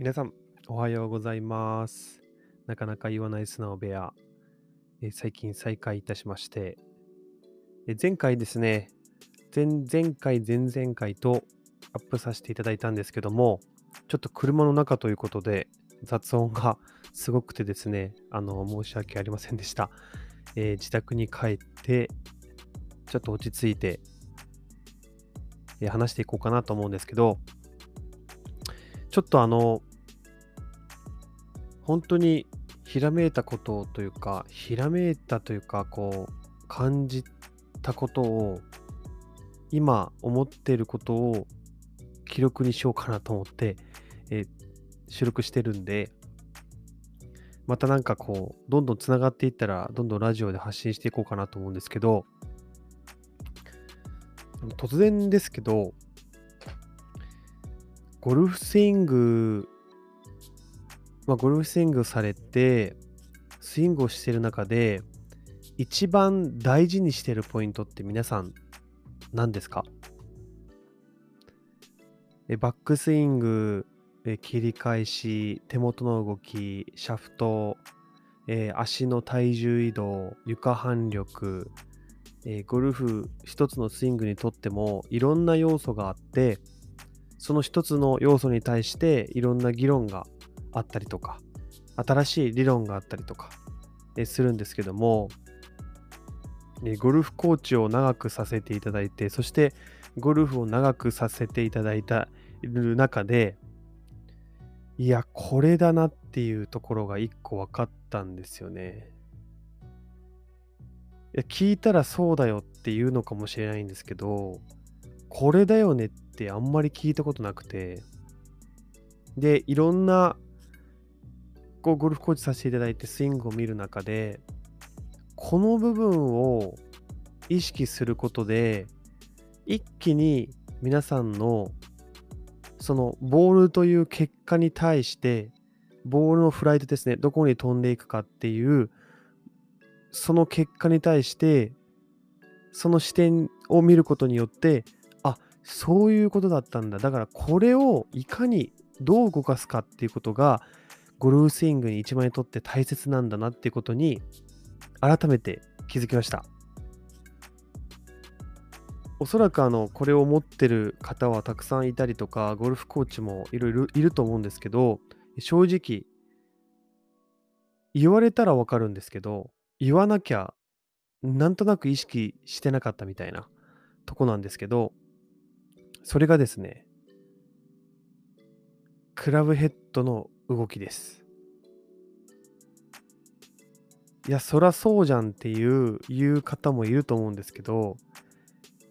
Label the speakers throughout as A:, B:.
A: 皆さん、おはようございます。なかなか言わない素直部屋、え最近再開いたしまして、え前回ですね、前々回、前々回とアップさせていただいたんですけども、ちょっと車の中ということで、雑音がすごくてですね、あの、申し訳ありませんでした。えー自宅に帰って、ちょっと落ち着いて、え話していこうかなと思うんですけど、ちょっとあの、本当にひらめいたことというか、ひらめいたというか、こう、感じたことを、今思っていることを記録にしようかなと思って、え収録してるんで、またなんかこう、どんどんつながっていったら、どんどんラジオで発信していこうかなと思うんですけど、突然ですけど、ゴルフスイング、まあ、ゴルフスイングされて、スイングをしている中で、一番大事にしているポイントって皆さん何ですか？えバックスイング、え切り返し、手元の動き、シャフト、え足の体重移動、床反力、えゴルフ一つのスイングにとってもいろんな要素があって、その一つの要素に対していろんな議論があったりとか、新しい理論があったりとか、えするんですけども、えゴルフコーチを長くさせていただいて、そしてゴルフを長くさせていただいたる中で、いや、これだなっていうところが一個分かったんですよね。いや聞いたらそうだよって言うのかもしれないんですけど、これだよねってあんまり聞いたことなくて、で、いろんなこうゴルフコーチさせていただいてスイングを見る中で、この部分を意識することで、一気に皆さんのそのボールという結果に対して、ボールのフライトですね、どこに飛んでいくかっていう、その結果に対して、その視点を見ることによって、あそういうことだったんだ。だからこれをいかにどう動かすかっていうことが、ゴルフスイングに一枚にとって大切なんだなっていうことに、改めて気づきました。おそらくあのこれを持ってる方はたくさんいたりとか、ゴルフコーチもいろいろいると思うんですけど、正直、言われたらわかるんですけど、言わなきゃなんとなく意識してなかったみたいなとこなんですけど、それがですね、クラブヘッドの動きです。いや、そらそうじゃんっていう言う方もいると思うんですけど、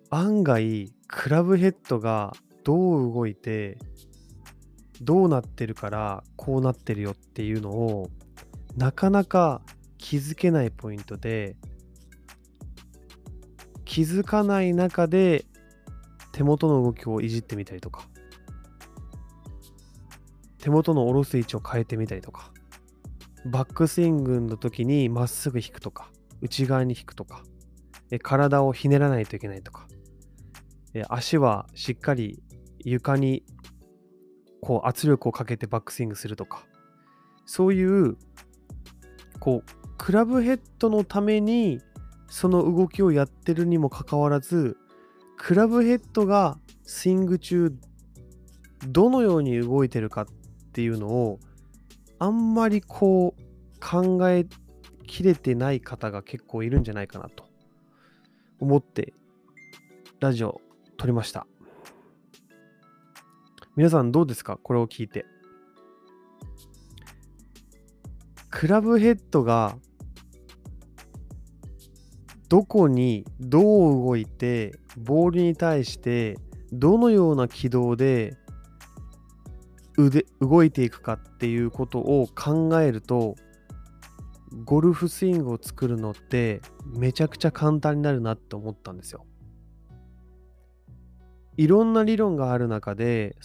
A: 案外、クラブヘッドがどう動いて、どうなってるからこうなってるよっていうのを、なかなか気づけないポイントで、気づかない中で手元の動きをいじってみたりとか、手元の下ろす位置を変えてみたりとか、バックスイングの時にまっすぐ引くとか、内側に引くとか、体をひねらないといけないとか、足はしっかり床にこう圧力をかけてバックスイングするとか、そういうこうクラブヘッドのためにその動きをやってるにもかかわらず、クラブヘッドがスイング中どのように動いてるかっっていうのをあんまりこう考えきれてない方が結構いるんじゃないかなと思ってラジオ撮りました。皆さんどうですか？これを聞いて。クラブヘッドがどこにどう動いてボールに対してどのような軌道で腕動いていくかっていうことを考えるとゴルフスイングを作るのってめちゃくちゃ簡単になるなって思ったんですよ。いろんな理論がある中で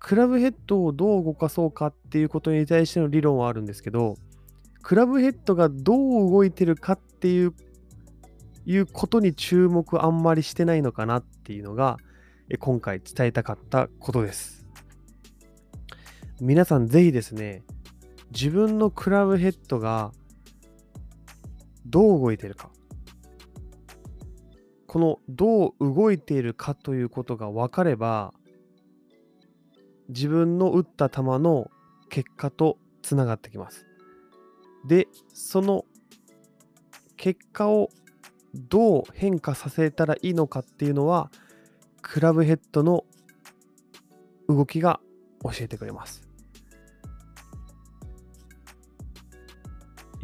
A: クラブヘッドをどう動かそうかっていうことに対しての理論はあるんですけどクラブヘッドがどう動いてるかっていういうことに注目あんまりしてないのかなっていうのが今回伝えたかったことです。皆さんぜひですね、自分のクラブヘッドがどう動いてるか。このどう動いているかということが分かれば、自分の打った球の結果とつながってきます。で、その結果をどう変化させたらいいのかっていうのは、クラブヘッドの動きが教えてくれます。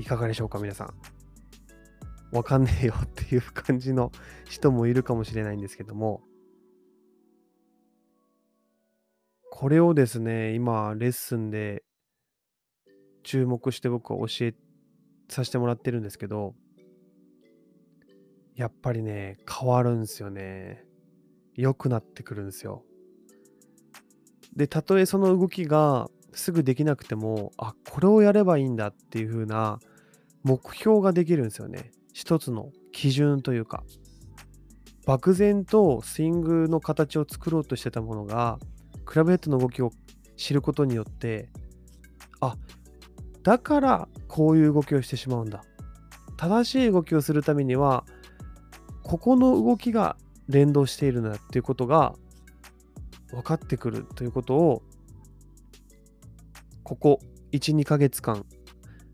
A: いかがでしょうか、皆さん。わかんねえよっていう感じの人もいるかもしれないんですけども、これをですね、今、レッスンで注目して僕は教えさせてもらってるんですけど、やっぱりね、変わるんですよね。良くなってくるんですよ。で、たとえその動きがすぐできなくても、あ、これをやればいいんだっていう風な目標ができるんですよね。一つの基準というか。漠然とスイングの形を作ろうとしてたものが、クラブヘッドの動きを知ることによって、あ、だからこういう動きをしてしまうんだ。正しい動きをするためには、ここの動きが連動しているんだっていうことが分かってくるということを、ここ1、2ヶ月間、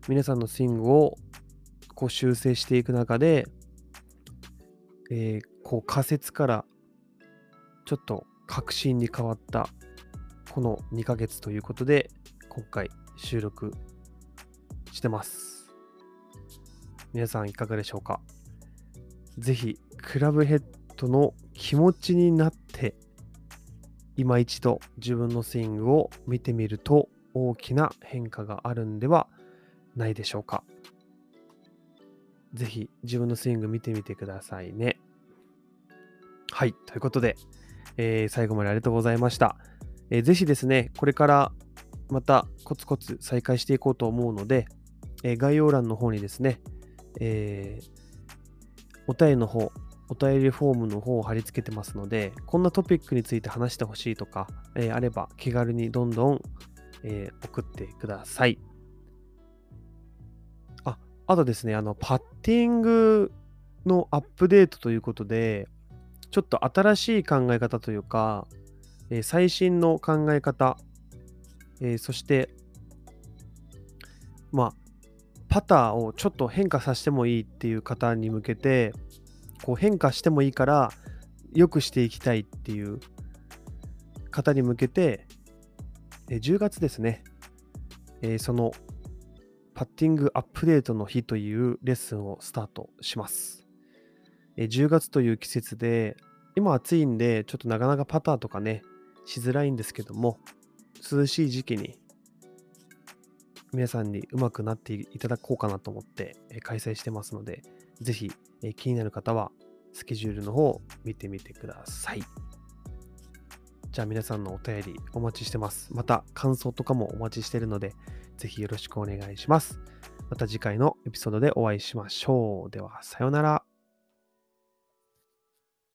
A: 皆さんのスイングをこう修正していく中で、えー、こう仮説からちょっと確信に変わったこの2ヶ月ということで、今回収録してます。皆さんいかがでしょうか？ぜひ、クラブヘッドの気持ちになって、今一度自分のスイングを見てみると大きな変化があるんではないでしょうか？ぜひ自分のスイング見てみてくださいね。はい。ということで、えー、最後までありがとうございました。えー、ぜひですね、これからまたコツコツ再開していこうと思うので、えー、概要欄の方にですね、えー、お便りの方、お便りフォームの方を貼り付けてますので、こんなトピックについて話してほしいとか、えー、あれば気軽にどんどん、えー、送ってください。あ、とですね、あの、パッティングのアップデートということで、ちょっと新しい考え方というか、えー、最新の考え方、えー、そして、まあ、パターをちょっと変化させてもいいっていう方に向けて、こう変化してもいいから良くしていきたいっていう方に向けて、え10月ですね、えー、そのパッティングアップデートの日というレッスンをスタートします。え10月という季節で、今暑いんで、ちょっとなかなかパターとかね、しづらいんですけども、涼しい時期に皆さんにうまくなっていただこうかなと思って開催してますので、ぜひ気になる方はスケジュールの方を見てみてください。じゃあ皆さんのお便りお待ちしてます。また感想とかもお待ちしてるので、ぜひよろしくお願いします。また次回のエピソードでお会いしましょう。では、さようなら。